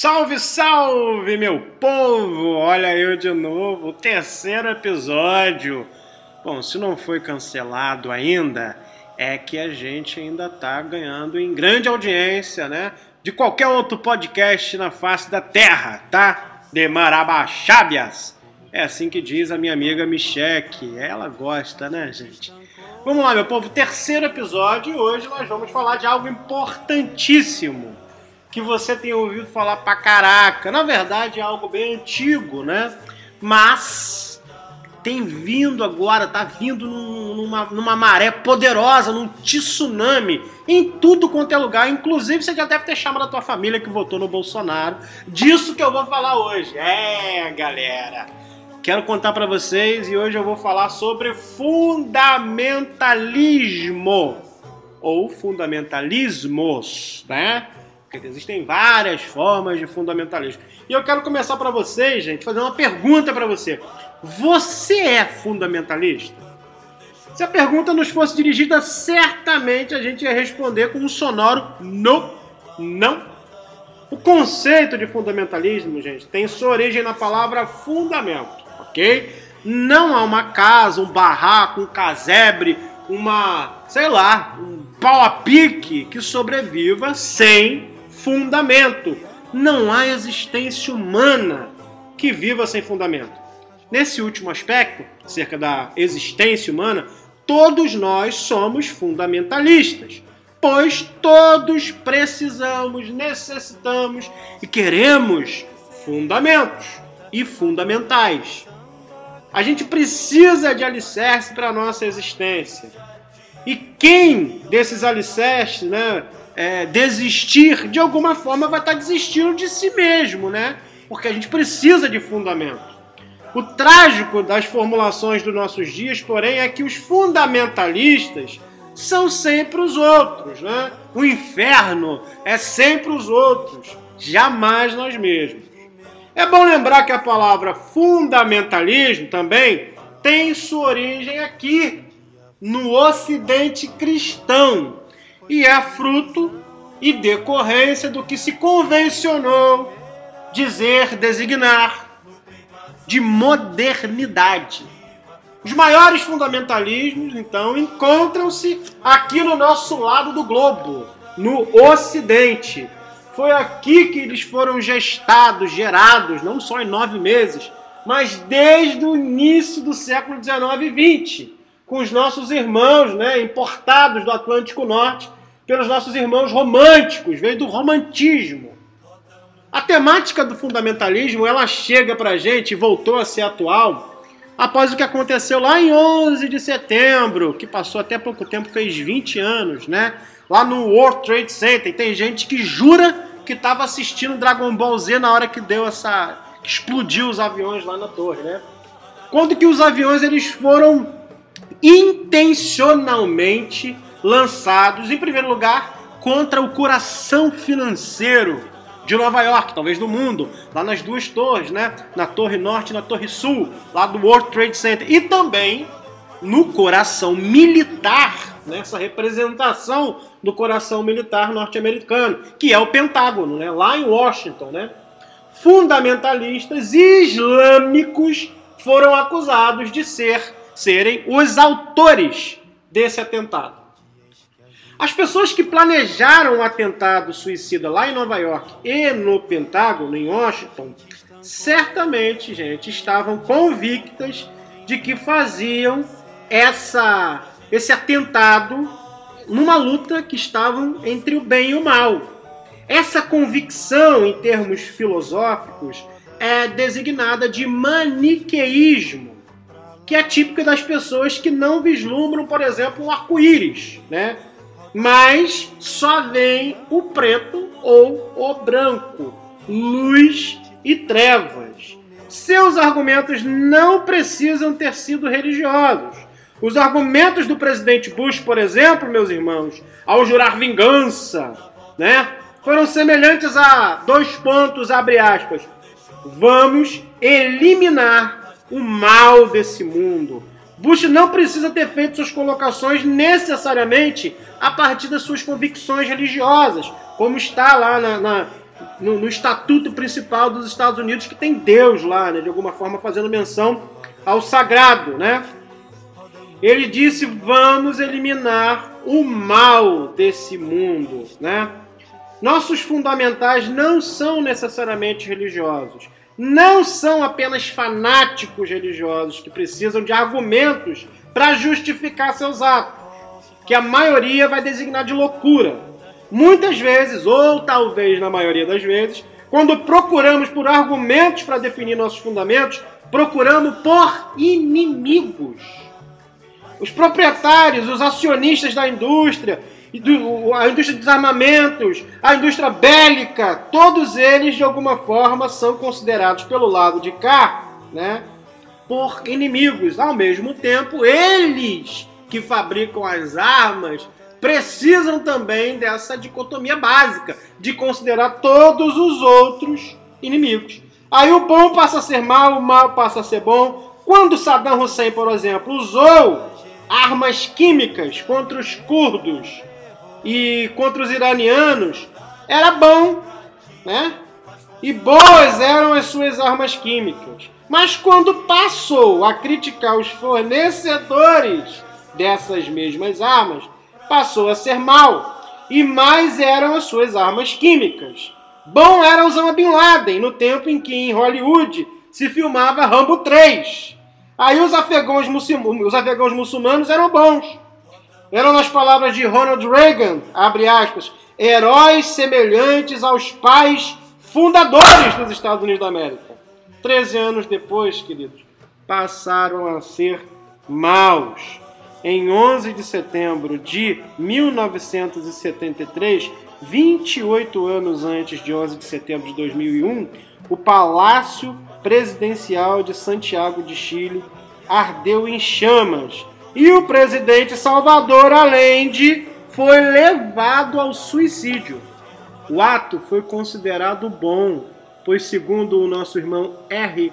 Salve, salve, meu povo! Olha eu de novo, o terceiro episódio. Bom, se não foi cancelado ainda, é que a gente ainda tá ganhando em grande audiência, né? De qualquer outro podcast na face da terra, tá? De Marabaxábias. É assim que diz a minha amiga Micheque. Ela gosta, né, gente? Vamos lá, meu povo, terceiro episódio e hoje nós vamos falar de algo importantíssimo que você tem ouvido falar pra caraca. Na verdade é algo bem antigo, né? Mas tem vindo agora, tá vindo numa, numa maré poderosa, num tsunami, em tudo quanto é lugar. Inclusive, você já deve ter chamado a tua família que votou no Bolsonaro. Disso que eu vou falar hoje. É, galera. Quero contar para vocês e hoje eu vou falar sobre fundamentalismo ou fundamentalismos, né? Existem várias formas de fundamentalismo. E eu quero começar para vocês, gente, fazer uma pergunta para você. Você é fundamentalista? Se a pergunta nos fosse dirigida, certamente a gente ia responder com um sonoro no, não. O conceito de fundamentalismo, gente, tem sua origem na palavra fundamento, ok? Não há uma casa, um barraco, um casebre, uma, sei lá, um pau a pique que sobreviva sem fundamento. Não há existência humana que viva sem fundamento. Nesse último aspecto, acerca da existência humana, todos nós somos fundamentalistas, pois todos precisamos, necessitamos e queremos fundamentos e fundamentais. A gente precisa de alicerce para a nossa existência. E quem desses alicerces, né, é, desistir, de alguma forma vai estar desistindo de si mesmo, né? Porque a gente precisa de fundamento. O trágico das formulações dos nossos dias, porém, é que os fundamentalistas são sempre os outros, né? O inferno é sempre os outros, jamais nós mesmos. É bom lembrar que a palavra fundamentalismo também tem sua origem aqui, no Ocidente cristão, e é fruto e decorrência do que se convencionou dizer, designar de modernidade. Os maiores fundamentalismos, então, encontram-se aqui no nosso lado do globo, no Ocidente. Foi aqui que eles foram gestados, gerados, não só em nove meses, mas desde o início do século XIX e XX, com os nossos irmãos né, importados do Atlântico Norte pelos nossos irmãos românticos, veio do romantismo. A temática do fundamentalismo, ela chega pra gente e voltou a ser atual após o que aconteceu lá em 11 de setembro, que passou até pouco tempo, fez 20 anos, né? Lá no World Trade Center. Tem gente que jura que estava assistindo Dragon Ball Z na hora que deu essa explodiu os aviões lá na torre, né? Quando que os aviões eles foram intencionalmente lançados, em primeiro lugar, contra o coração financeiro de Nova York, talvez do mundo, lá nas duas torres, né? Na Torre Norte e na Torre Sul, lá do World Trade Center. E também no coração militar, nessa né? representação do coração militar norte-americano, que é o Pentágono, né? Lá em Washington, né? Fundamentalistas islâmicos foram acusados de ser serem os autores desse atentado. As pessoas que planejaram o atentado suicida lá em Nova York e no Pentágono, em Washington, certamente, gente, estavam convictas de que faziam essa, esse atentado numa luta que estavam entre o bem e o mal. Essa convicção, em termos filosóficos, é designada de maniqueísmo, que é típica das pessoas que não vislumbram, por exemplo, um arco-íris, né? Mas só vem o preto ou o branco, luz e trevas. Seus argumentos não precisam ter sido religiosos. Os argumentos do presidente Bush, por exemplo, meus irmãos, ao jurar vingança, né, foram semelhantes a dois pontos, abre aspas. Vamos eliminar o mal desse mundo. Bush não precisa ter feito suas colocações necessariamente a partir das suas convicções religiosas, como está lá na, na, no, no, estatuto principal dos Estados Unidos que tem Deus lá, né, de alguma forma fazendo menção ao sagrado, né? Ele disse: "Vamos eliminar o mal desse mundo", né? Nossos fundamentais não são necessariamente religiosos, não são apenas fanáticos religiosos que precisam de argumentos para justificar seus atos, que a maioria vai designar de loucura. Muitas vezes, ou talvez na maioria das vezes, quando procuramos por argumentos para definir nossos fundamentos, procuramos por inimigos. Os proprietários, os acionistas da indústria, a indústria dos armamentos, a indústria bélica, todos eles de alguma forma são considerados pelo lado de cá, né, por inimigos. Ao mesmo tempo, eles que fabricam as armas, precisam também dessa dicotomia básica, de considerar todos os outros inimigos. Aí o bom passa a ser mal, o mal passa a ser bom. Quando Saddam Hussein, por exemplo, usou armas químicas contra os curdos e contra os iranianos, era bom, né? E boas eram as suas armas químicas. Mas quando passou a criticar os fornecedores dessas mesmas armas, passou a ser mal, e mais eram as suas armas químicas. Bom era Osama Bin Laden, no tempo em que em Hollywood se filmava Rambo 3. Aí os afegãos, os afegãos muçulmanos eram bons. Eram nas palavras de Ronald Reagan, abre aspas, heróis semelhantes aos pais fundadores dos Estados Unidos da América. Treze anos depois, queridos, passaram a ser maus em 11 de setembro de 1973, 28 anos antes de 11 de setembro de 2001, o Palácio Presidencial de Santiago de Chile ardeu em chamas e o presidente Salvador Allende foi levado ao suicídio. O ato foi considerado bom, pois, segundo o nosso irmão R.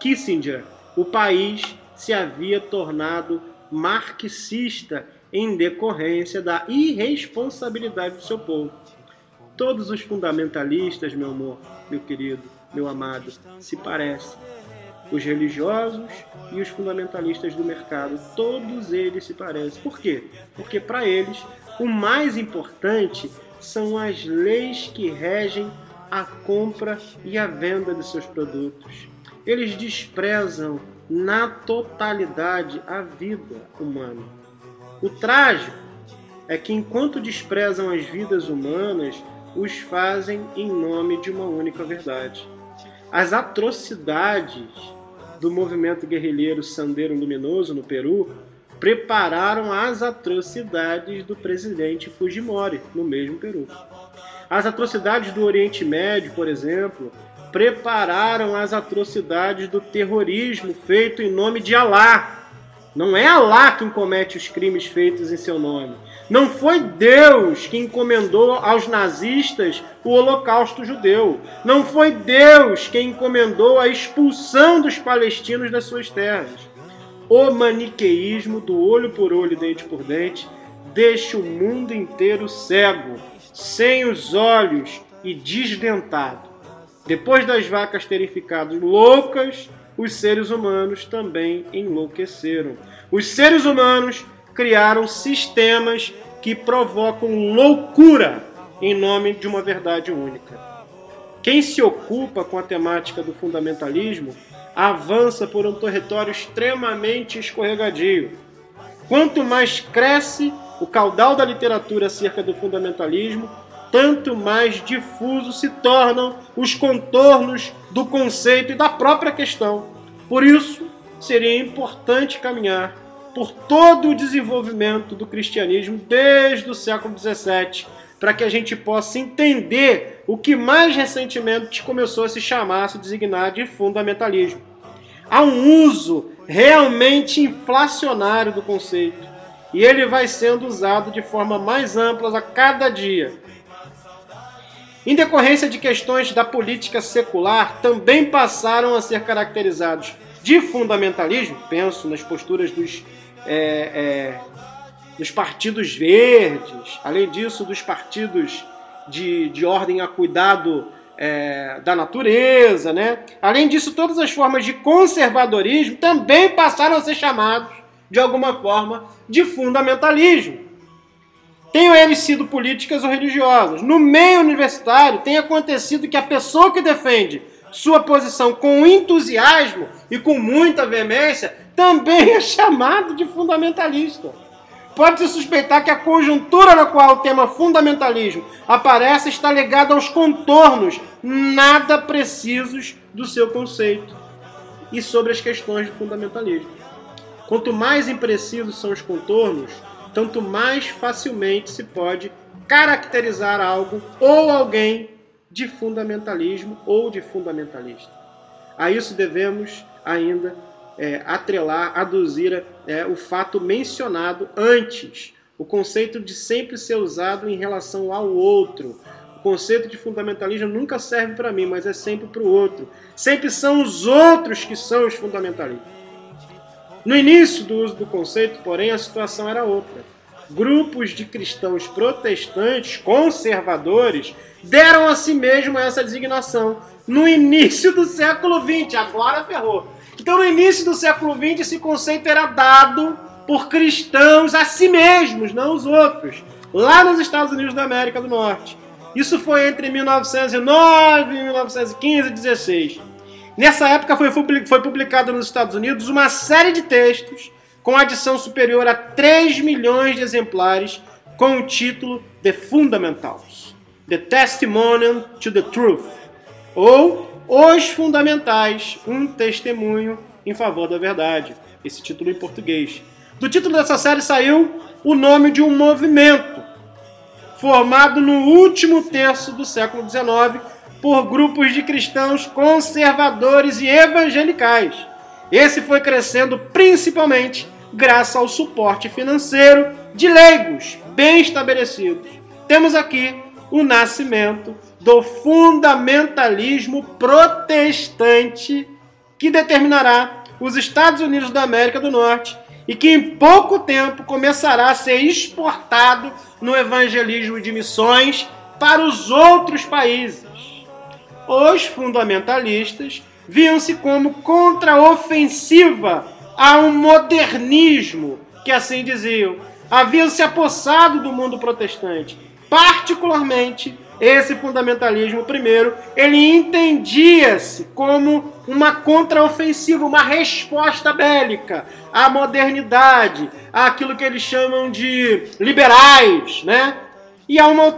Kissinger, o país se havia tornado marxista em decorrência da irresponsabilidade do seu povo. Todos os fundamentalistas, meu amor, meu querido, meu amado, se parecem. Os religiosos e os fundamentalistas do mercado, todos eles se parecem. Por quê? Porque para eles o mais importante são as leis que regem a compra e a venda de seus produtos. Eles desprezam na totalidade a vida humana. O trágico é que, enquanto desprezam as vidas humanas, os fazem em nome de uma única verdade. As atrocidades do movimento guerrilheiro Sandeiro Luminoso no Peru prepararam as atrocidades do presidente Fujimori no mesmo Peru. As atrocidades do Oriente Médio, por exemplo, prepararam as atrocidades do terrorismo feito em nome de Alá. Não é Alá quem comete os crimes feitos em seu nome. Não foi Deus que encomendou aos nazistas o holocausto judeu. Não foi Deus quem encomendou a expulsão dos palestinos das suas terras. O maniqueísmo do olho por olho, dente por dente, deixa o mundo inteiro cego, sem os olhos e desdentado. Depois das vacas terem ficado loucas, os seres humanos também enlouqueceram. Os seres humanos criaram sistemas que provocam loucura em nome de uma verdade única. Quem se ocupa com a temática do fundamentalismo avança por um território extremamente escorregadio. Quanto mais cresce o caudal da literatura acerca do fundamentalismo, tanto mais difusos se tornam os contornos do conceito e da própria questão. Por isso, seria importante caminhar por todo o desenvolvimento do cristianismo desde o século XVII, para que a gente possa entender o que mais recentemente começou a se chamar, a se designar de fundamentalismo. Há um uso realmente inflacionário do conceito e ele vai sendo usado de forma mais ampla a cada dia em decorrência de questões da política secular, também passaram a ser caracterizados de fundamentalismo, penso nas posturas dos, é, é, dos partidos verdes, além disso, dos partidos de, de ordem a cuidado é, da natureza, né? Além disso, todas as formas de conservadorismo também passaram a ser chamados, de alguma forma, de fundamentalismo. Tenham eles sido políticas ou religiosas. No meio universitário, tem acontecido que a pessoa que defende sua posição com entusiasmo e com muita veemência também é chamado de fundamentalista. Pode-se suspeitar que a conjuntura na qual o tema fundamentalismo aparece está ligada aos contornos nada precisos do seu conceito e sobre as questões de fundamentalismo. Quanto mais imprecisos são os contornos, tanto mais facilmente se pode caracterizar algo ou alguém de fundamentalismo ou de fundamentalista. A isso devemos ainda é, atrelar, aduzir é, o fato mencionado antes, o conceito de sempre ser usado em relação ao outro. O conceito de fundamentalismo nunca serve para mim, mas é sempre para o outro. Sempre são os outros que são os fundamentalistas. No início do uso do conceito, porém, a situação era outra. Grupos de cristãos protestantes conservadores deram a si mesmo essa designação no início do século XX. Agora ferrou. Então, no início do século XX, esse conceito era dado por cristãos a si mesmos, não os outros, lá nos Estados Unidos da América do Norte. Isso foi entre 1909 e 1915 e 16. Nessa época foi, foi publicada nos Estados Unidos uma série de textos com adição superior a 3 milhões de exemplares com o título The Fundamentals, The Testimonial to the Truth, ou os Fundamentais, um testemunho em favor da verdade. Esse título em português. Do título dessa série saiu o nome de um movimento formado no último terço do século XIX por grupos de cristãos conservadores e evangelicais. Esse foi crescendo principalmente graças ao suporte financeiro de leigos bem estabelecidos. Temos aqui o nascimento do fundamentalismo protestante que determinará os Estados Unidos da América do Norte e que em pouco tempo começará a ser exportado no evangelismo de missões para os outros países. Os fundamentalistas viam-se como contraofensiva a um modernismo que assim diziam, haviam se apossado do mundo protestante, particularmente esse fundamentalismo, primeiro, ele entendia-se como uma contraofensiva, uma resposta bélica à modernidade, àquilo que eles chamam de liberais, né? E há uma,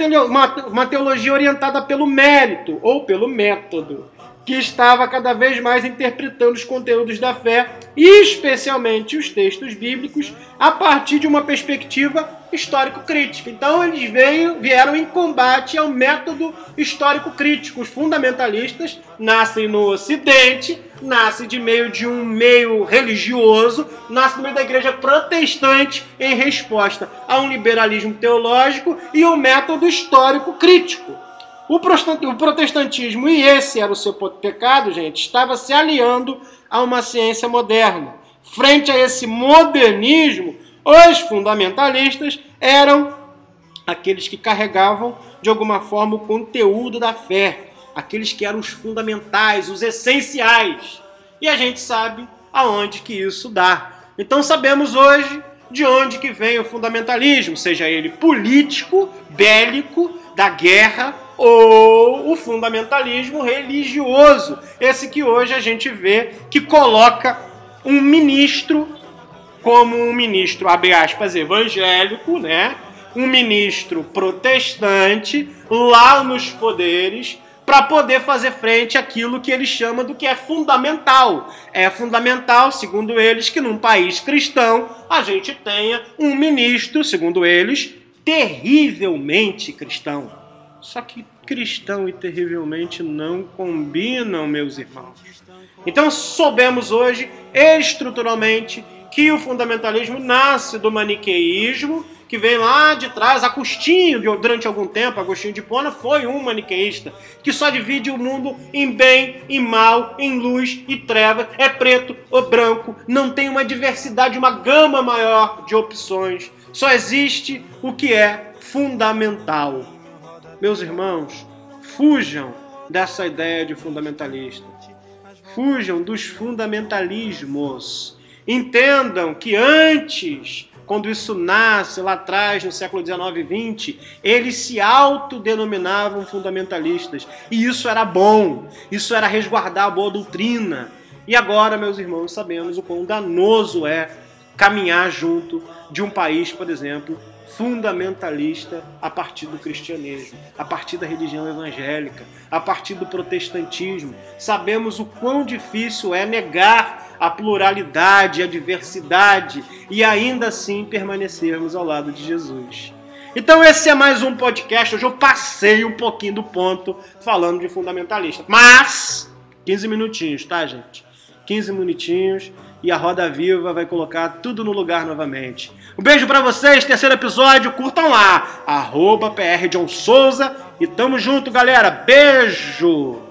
uma teologia orientada pelo mérito ou pelo método que estava cada vez mais interpretando os conteúdos da fé, especialmente os textos bíblicos, a partir de uma perspectiva histórico-crítica. Então eles veio, vieram em combate ao método histórico-crítico. Os fundamentalistas nascem no Ocidente, nascem de meio de um meio religioso, nascem no meio da igreja protestante em resposta a um liberalismo teológico e o um método histórico-crítico. O protestantismo, e esse era o seu pecado, gente, estava se aliando a uma ciência moderna. Frente a esse modernismo, os fundamentalistas eram aqueles que carregavam, de alguma forma, o conteúdo da fé, aqueles que eram os fundamentais, os essenciais. E a gente sabe aonde que isso dá. Então sabemos hoje de onde que vem o fundamentalismo, seja ele político, bélico, da guerra ou o fundamentalismo religioso, esse que hoje a gente vê que coloca um ministro como um ministro, abre aspas, evangélico, né? Um ministro protestante lá nos poderes para poder fazer frente àquilo que eles chamam do que é fundamental. É fundamental, segundo eles, que num país cristão a gente tenha um ministro, segundo eles, terrivelmente cristão. Só que cristão e terrivelmente não combinam, meus irmãos. Então soubemos hoje, estruturalmente, que o fundamentalismo nasce do maniqueísmo, que vem lá de trás. Agostinho, durante algum tempo, Agostinho de Pona foi um maniqueísta, que só divide o mundo em bem e mal, em luz e treva, é preto ou branco, não tem uma diversidade, uma gama maior de opções. Só existe o que é fundamental meus irmãos, fujam dessa ideia de fundamentalista. Fujam dos fundamentalismos. Entendam que antes, quando isso nasce lá atrás, no século XIX e XX, eles se autodenominavam fundamentalistas. E isso era bom, isso era resguardar a boa doutrina. E agora, meus irmãos, sabemos o quão danoso é caminhar junto de um país, por exemplo, fundamentalista a partir do cristianismo, a partir da religião evangélica, a partir do protestantismo. Sabemos o quão difícil é negar a pluralidade, a diversidade e ainda assim permanecermos ao lado de Jesus. Então esse é mais um podcast. Hoje eu passei um pouquinho do ponto falando de fundamentalista. Mas 15 minutinhos, tá, gente? 15 minutinhos e a Roda Viva vai colocar tudo no lugar novamente. Um beijo para vocês, terceiro episódio, curtam lá, arroba PR John Souza e tamo junto, galera. Beijo!